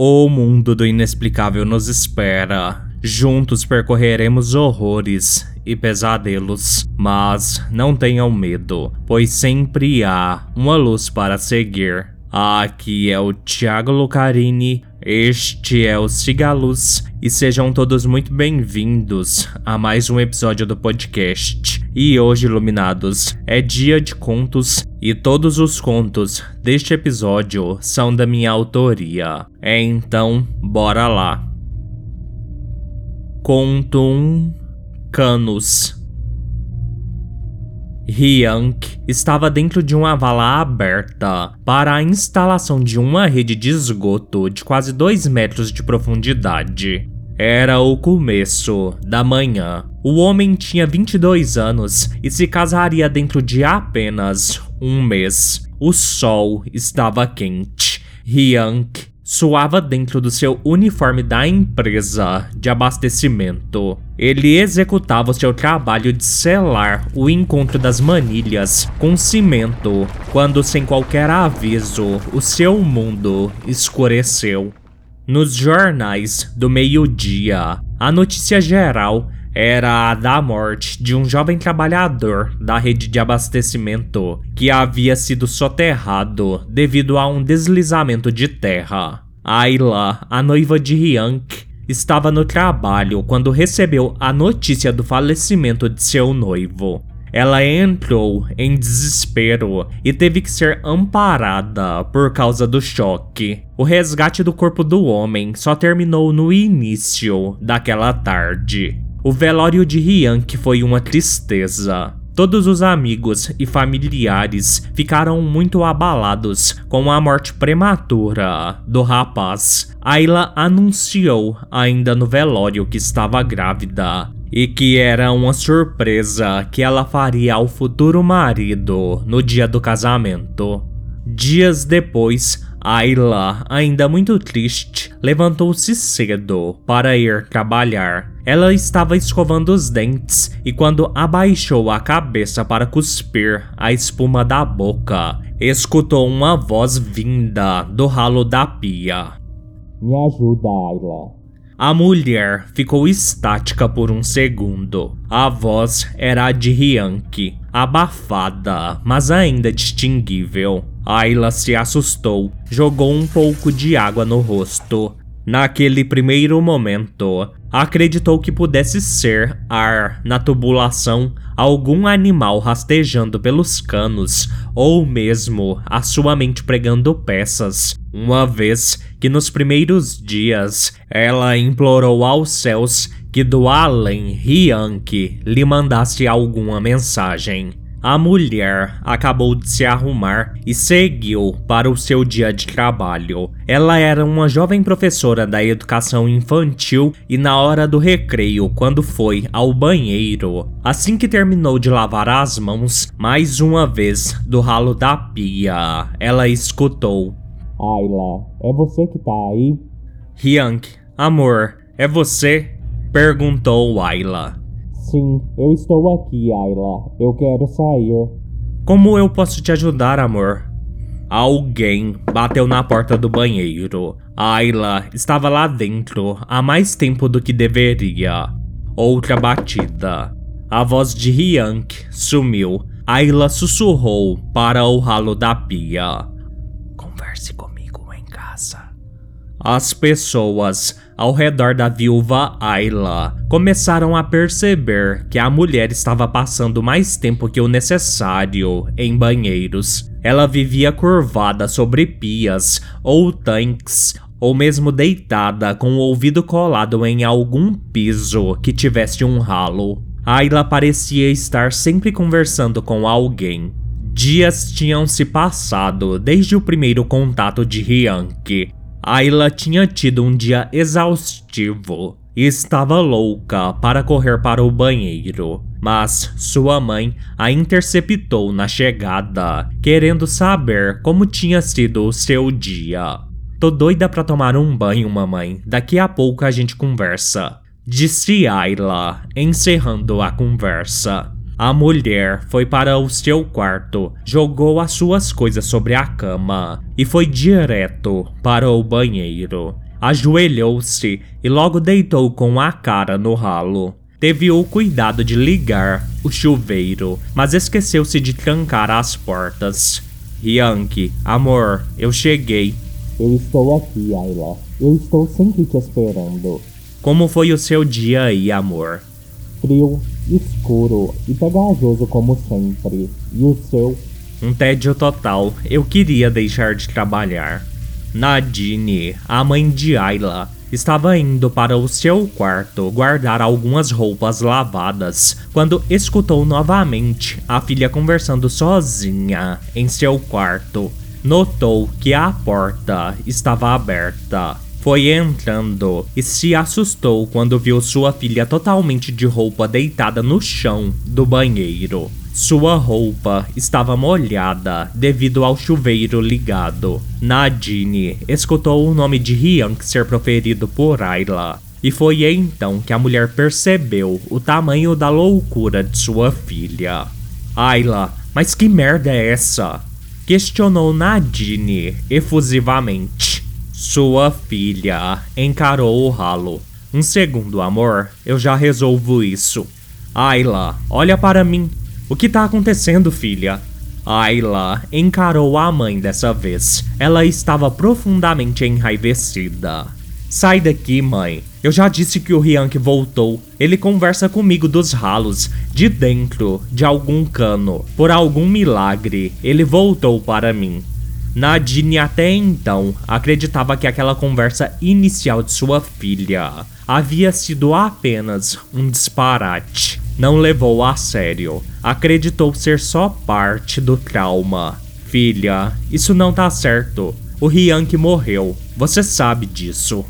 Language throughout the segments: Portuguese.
O mundo do inexplicável nos espera. Juntos percorreremos horrores e pesadelos, mas não tenham medo, pois sempre há uma luz para seguir. Aqui é o Thiago Lucarini, este é o Cigaluz e sejam todos muito bem-vindos a mais um episódio do podcast. E hoje, iluminados, é dia de contos e todos os contos deste episódio são da minha autoria. Então, bora lá. Conto 1 Canos Hyunk estava dentro de uma vala aberta para a instalação de uma rede de esgoto de quase 2 metros de profundidade. Era o começo da manhã. O homem tinha 22 anos e se casaria dentro de apenas um mês. O sol estava quente. Hyunk suava dentro do seu uniforme da empresa de abastecimento. Ele executava o seu trabalho de selar o encontro das manilhas com cimento quando, sem qualquer aviso, o seu mundo escureceu. Nos jornais do meio-dia, a notícia geral era a da morte de um jovem trabalhador da rede de abastecimento que havia sido soterrado devido a um deslizamento de terra. Ayla, a noiva de Hyunk, estava no trabalho quando recebeu a notícia do falecimento de seu noivo. Ela entrou em desespero e teve que ser amparada por causa do choque. O resgate do corpo do homem só terminou no início daquela tarde. O velório de Hyunk foi uma tristeza. Todos os amigos e familiares ficaram muito abalados com a morte prematura do rapaz. Ayla anunciou ainda no velório que estava grávida e que era uma surpresa que ela faria ao futuro marido no dia do casamento. Dias depois, Ayla, ainda muito triste, levantou-se cedo para ir trabalhar. Ela estava escovando os dentes e, quando abaixou a cabeça para cuspir a espuma da boca, escutou uma voz vinda do ralo da pia. Me ajuda, Ayla. A mulher ficou estática por um segundo. A voz era a de Hyunk, abafada, mas ainda distinguível. Ayla se assustou, jogou um pouco de água no rosto. Naquele primeiro momento, acreditou que pudesse ser ar na tubulação, algum animal rastejando pelos canos, ou mesmo a sua mente pregando peças, uma vez que nos primeiros dias ela implorou aos céus que do além Hyunk lhe mandasse alguma mensagem. A mulher acabou de se arrumar e seguiu para o seu dia de trabalho. Ela era uma jovem professora da educação infantil e, na hora do recreio, quando foi ao banheiro, assim que terminou de lavar as mãos, mais uma vez do ralo da pia, ela escutou: Ayla, é você que tá aí? Hyunk, amor, é você? Perguntou Ayla. Sim, eu estou aqui, Ayla. Eu quero sair. Como eu posso te ajudar, amor? Alguém bateu na porta do banheiro. Ayla estava lá dentro há mais tempo do que deveria. Outra batida. A voz de Hyunk sumiu. Ayla sussurrou para o ralo da pia. Converse comigo em casa. As pessoas ao redor da viúva Ayla começaram a perceber que a mulher estava passando mais tempo que o necessário em banheiros. Ela vivia curvada sobre pias ou tanques, ou mesmo deitada com o ouvido colado em algum piso que tivesse um ralo. Ayla parecia estar sempre conversando com alguém. Dias tinham se passado desde o primeiro contato de Hyunk, Ayla tinha tido um dia exaustivo e estava louca para correr para o banheiro, mas sua mãe a interceptou na chegada, querendo saber como tinha sido o seu dia. Tô doida para tomar um banho, mamãe. Daqui a pouco a gente conversa. Disse Ayla, encerrando a conversa. A mulher foi para o seu quarto, jogou as suas coisas sobre a cama e foi direto para o banheiro. ajoelhou-se e logo deitou com a cara no ralo. Teve o cuidado de ligar o chuveiro, mas esqueceu-se de trancar as portas. Yankee, amor, eu cheguei. Eu estou aqui, Ayla. Eu estou sempre te esperando. Como foi o seu dia aí, amor? Frio, escuro e pegajoso como sempre. E o seu? Um tédio total. Eu queria deixar de trabalhar. Nadine, a mãe de Ayla, estava indo para o seu quarto guardar algumas roupas lavadas quando escutou novamente a filha conversando sozinha em seu quarto. Notou que a porta estava aberta. Foi entrando e se assustou quando viu sua filha totalmente de roupa deitada no chão do banheiro. Sua roupa estava molhada devido ao chuveiro ligado. Nadine escutou o nome de Hyunk ser proferido por Ayla. E foi então que a mulher percebeu o tamanho da loucura de sua filha. Ayla, mas que merda é essa? Questionou Nadine efusivamente. Sua filha encarou o ralo. Um segundo, amor, eu já resolvo isso. Ayla, olha para mim. O que tá acontecendo, filha? Ayla encarou a mãe dessa vez. Ela estava profundamente enraivecida. Sai daqui, mãe. Eu já disse que o Riank voltou. Ele conversa comigo dos ralos, de dentro de algum cano. Por algum milagre, ele voltou para mim. Nadine até então acreditava que aquela conversa inicial de sua filha havia sido apenas um disparate não levou a sério. Acreditou ser só parte do trauma. Filha, isso não tá certo. O Riank morreu. Você sabe disso.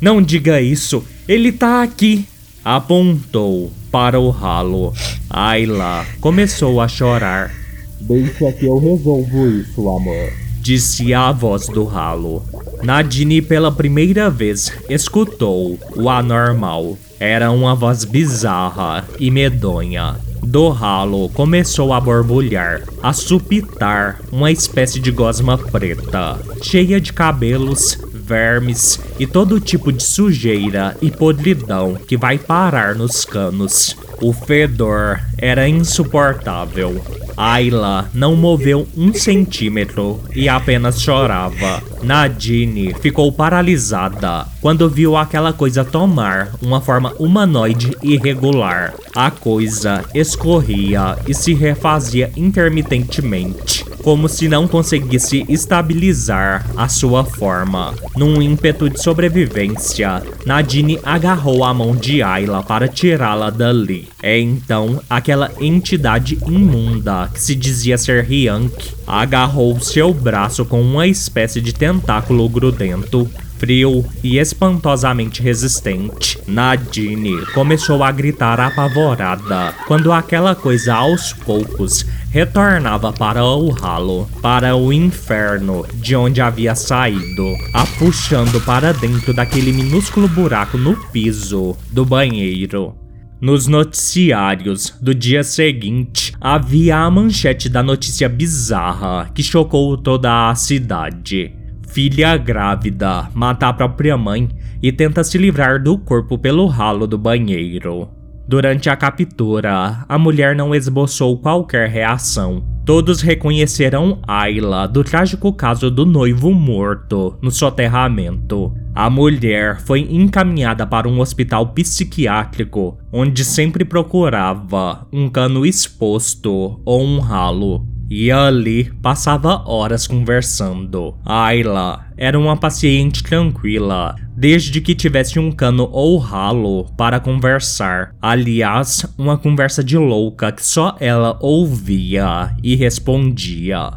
Não diga isso. Ele tá aqui. Apontou para o ralo. Ayla começou a chorar. Deixa que eu resolvo isso, amor. Disse a voz do ralo. Nadine pela primeira vez escutou o anormal. Era uma voz bizarra e medonha. Do ralo começou a borbulhar, a supitar uma espécie de gosma preta, cheia de cabelos, vermes e todo tipo de sujeira e podridão que vai parar nos canos. O fedor era insuportável. Ayla não moveu um centímetro e apenas chorava. Nadine ficou paralisada quando viu aquela coisa tomar uma forma humanoide irregular. A coisa escorria e se refazia intermitentemente, como se não conseguisse estabilizar a sua forma. Num ímpeto de sobrevivência, Nadine agarrou a mão de Ayla para tirá-la dali. É então aquela entidade imunda que se dizia ser Hyunk agarrou seu braço com uma espécie de tentáculo grudento frio e espantosamente resistente. Nadine começou a gritar apavorada quando aquela coisa aos poucos retornava para o ralo, para o inferno de onde havia saído, a puxando para dentro daquele minúsculo buraco no piso do banheiro. Nos noticiários do dia seguinte, havia a manchete da notícia bizarra que chocou toda a cidade. Filha grávida mata a própria mãe e tenta se livrar do corpo pelo ralo do banheiro. Durante a captura, a mulher não esboçou qualquer reação. Todos reconheceram Ayla do trágico caso do noivo morto no soterramento. A mulher foi encaminhada para um hospital psiquiátrico, onde sempre procurava um cano exposto ou um ralo. E ali passava horas conversando. Ayla era uma paciente tranquila, desde que tivesse um cano ou ralo para conversar. Aliás, uma conversa de louca que só ela ouvia e respondia.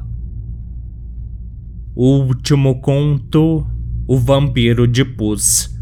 O último conto: O Vampiro de Pus.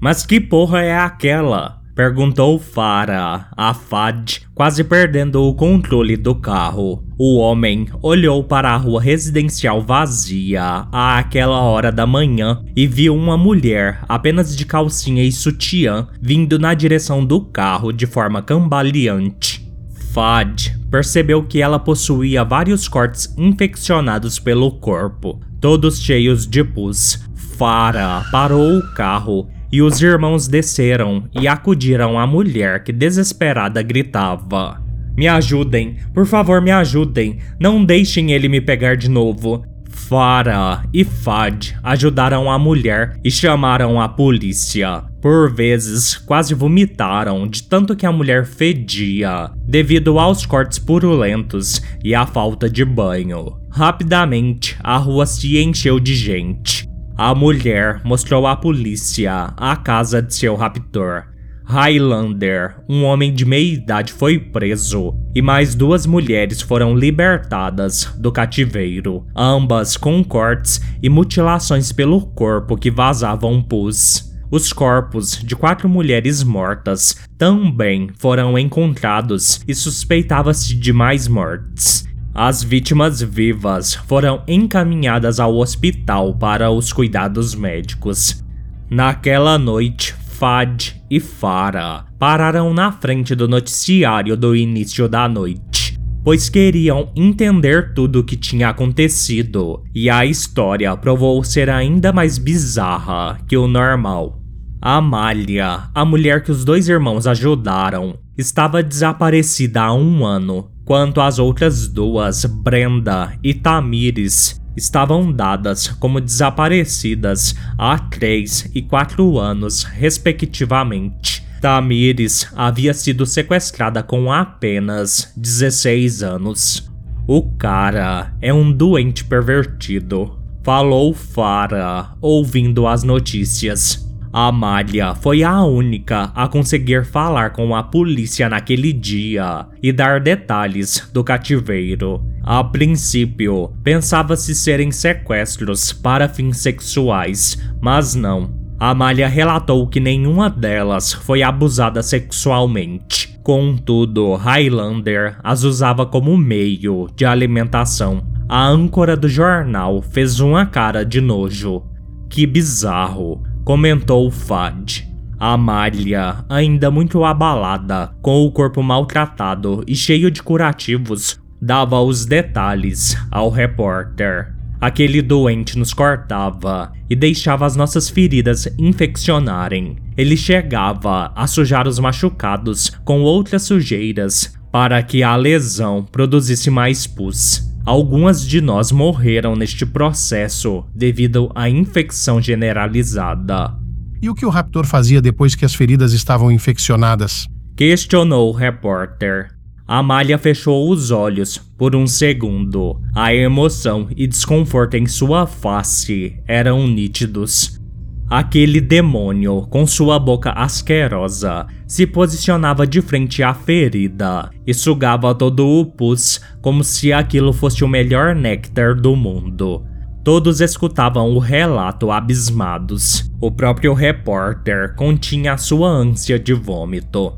Mas que porra é aquela? Perguntou Farah a Fad, quase perdendo o controle do carro. O homem olhou para a rua residencial vazia àquela hora da manhã e viu uma mulher apenas de calcinha e sutiã vindo na direção do carro de forma cambaleante. Fad percebeu que ela possuía vários cortes infeccionados pelo corpo, todos cheios de pus, Farah parou o carro e os irmãos desceram e acudiram à mulher que desesperada gritava: Me ajudem, por favor, me ajudem, não deixem ele me pegar de novo. Farah e Fad ajudaram a mulher e chamaram a polícia. Por vezes, quase vomitaram de tanto que a mulher fedia, devido aos cortes purulentos e à falta de banho. Rapidamente, a rua se encheu de gente. A mulher mostrou à polícia a casa de seu raptor. Highlander, um homem de meia idade, foi preso e mais duas mulheres foram libertadas do cativeiro, ambas com cortes e mutilações pelo corpo que vazavam pus. Os corpos de quatro mulheres mortas também foram encontrados e suspeitava-se de mais mortes. As vítimas vivas foram encaminhadas ao hospital para os cuidados médicos. Naquela noite, Fad e Farah pararam na frente do noticiário do início da noite, pois queriam entender tudo o que tinha acontecido, e a história provou ser ainda mais bizarra que o normal. Amália, a mulher que os dois irmãos ajudaram, estava desaparecida há um ano quanto as outras duas, Brenda e Tamires, estavam dadas como desaparecidas há 3 e 4 anos, respectivamente. Tamires havia sido sequestrada com apenas 16 anos. O cara é um doente pervertido, falou Farah, ouvindo as notícias. Amália foi a única a conseguir falar com a polícia naquele dia e dar detalhes do cativeiro. A princípio, pensava-se serem sequestros para fins sexuais, mas não. Amália relatou que nenhuma delas foi abusada sexualmente. Contudo, Highlander as usava como meio de alimentação. A âncora do jornal fez uma cara de nojo. Que bizarro comentou Fad. Amália, ainda muito abalada, com o corpo maltratado e cheio de curativos, dava os detalhes ao repórter. Aquele doente nos cortava e deixava as nossas feridas infeccionarem. Ele chegava a sujar os machucados com outras sujeiras para que a lesão produzisse mais pus. Algumas de nós morreram neste processo devido à infecção generalizada. E o que o raptor fazia depois que as feridas estavam infeccionadas? Questionou o repórter. Amália fechou os olhos por um segundo. A emoção e desconforto em sua face eram nítidos. Aquele demônio, com sua boca asquerosa, se posicionava de frente à ferida e sugava todo o pus como se aquilo fosse o melhor néctar do mundo. Todos escutavam o relato abismados. O próprio repórter continha sua ânsia de vômito.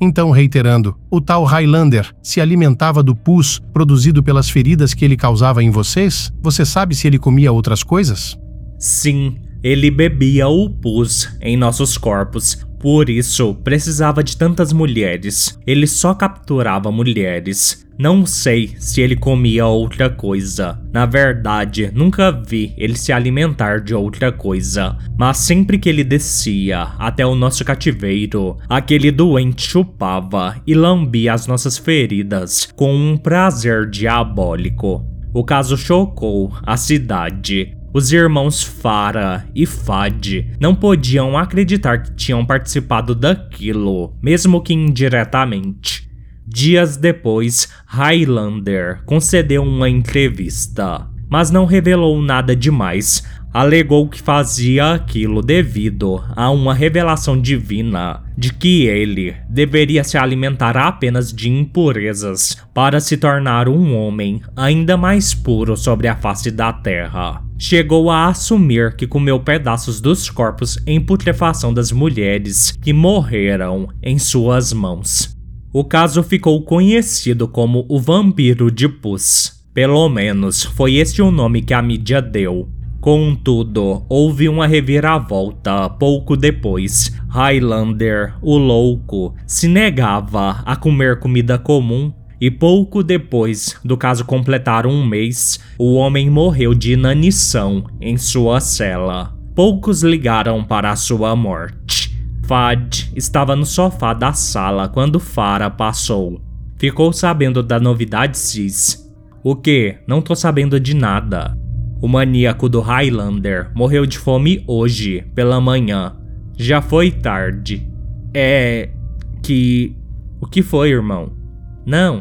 Então, reiterando, o tal Highlander se alimentava do pus produzido pelas feridas que ele causava em vocês? Você sabe se ele comia outras coisas? Sim, ele bebia o pus em nossos corpos, por isso precisava de tantas mulheres. Ele só capturava mulheres. Não sei se ele comia outra coisa. Na verdade, nunca vi ele se alimentar de outra coisa. Mas sempre que ele descia até o nosso cativeiro, aquele doente chupava e lambia as nossas feridas com um prazer diabólico. O caso chocou a cidade. Os irmãos Farah e Fad não podiam acreditar que tinham participado daquilo, mesmo que indiretamente. Dias depois, Highlander concedeu uma entrevista, mas não revelou nada demais. Alegou que fazia aquilo devido a uma revelação divina de que ele deveria se alimentar apenas de impurezas para se tornar um homem ainda mais puro sobre a face da terra chegou a assumir que comeu pedaços dos corpos em putrefação das mulheres que morreram em suas mãos. O caso ficou conhecido como o Vampiro de Pus. Pelo menos foi este o nome que a mídia deu. Contudo, houve uma reviravolta pouco depois. Highlander, o louco, se negava a comer comida comum e pouco depois do caso completar um mês, o homem morreu de inanição em sua cela. poucos ligaram para a sua morte. Fad estava no sofá da sala quando Farah passou. Ficou sabendo da novidade Cis. O que? Não tô sabendo de nada. O maníaco do Highlander morreu de fome hoje, pela manhã. Já foi tarde. É. que. O que foi, irmão? Não,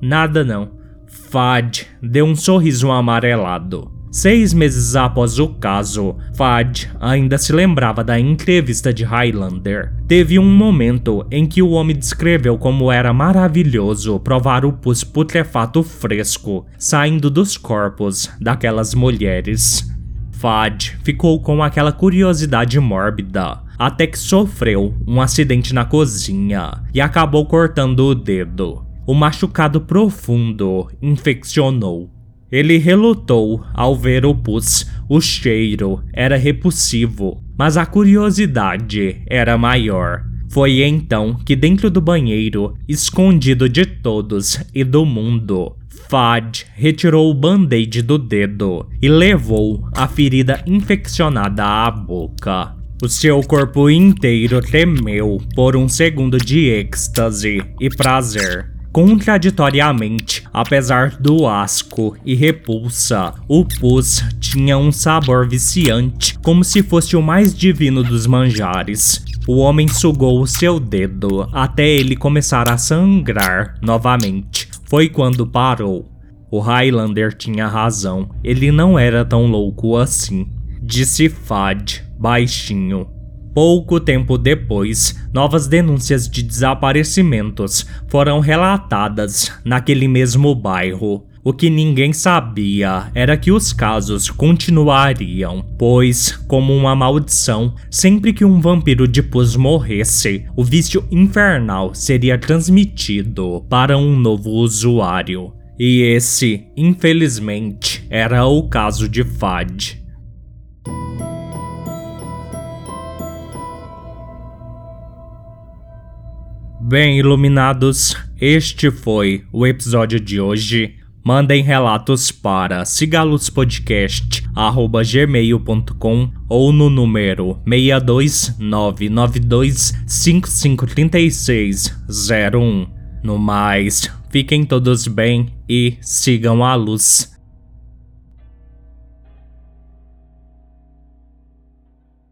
nada não. Fad deu um sorriso amarelado. Seis meses após o caso, Fad ainda se lembrava da entrevista de Highlander. Teve um momento em que o homem descreveu como era maravilhoso provar o pus putrefato fresco saindo dos corpos daquelas mulheres. Fad ficou com aquela curiosidade mórbida, até que sofreu um acidente na cozinha e acabou cortando o dedo. O machucado profundo infeccionou ele relutou ao ver o pus. O cheiro era repulsivo, mas a curiosidade era maior. Foi então que, dentro do banheiro, escondido de todos e do mundo, Fad retirou o band-aid do dedo e levou a ferida infeccionada à boca. O seu corpo inteiro tremeu por um segundo de êxtase e prazer. Contraditoriamente, apesar do asco e repulsa, o pus tinha um sabor viciante, como se fosse o mais divino dos manjares. O homem sugou o seu dedo até ele começar a sangrar novamente. Foi quando parou. O Highlander tinha razão, ele não era tão louco assim. Disse Fad, baixinho. Pouco tempo depois, novas denúncias de desaparecimentos foram relatadas naquele mesmo bairro. O que ninguém sabia era que os casos continuariam, pois, como uma maldição, sempre que um vampiro de pus morresse, o vício infernal seria transmitido para um novo usuário. E esse, infelizmente, era o caso de Fad. Bem, iluminados, este foi o episódio de hoje. Mandem relatos para cigalospodcast.gmail.com ou no número 62992553601. No mais, fiquem todos bem e sigam a luz.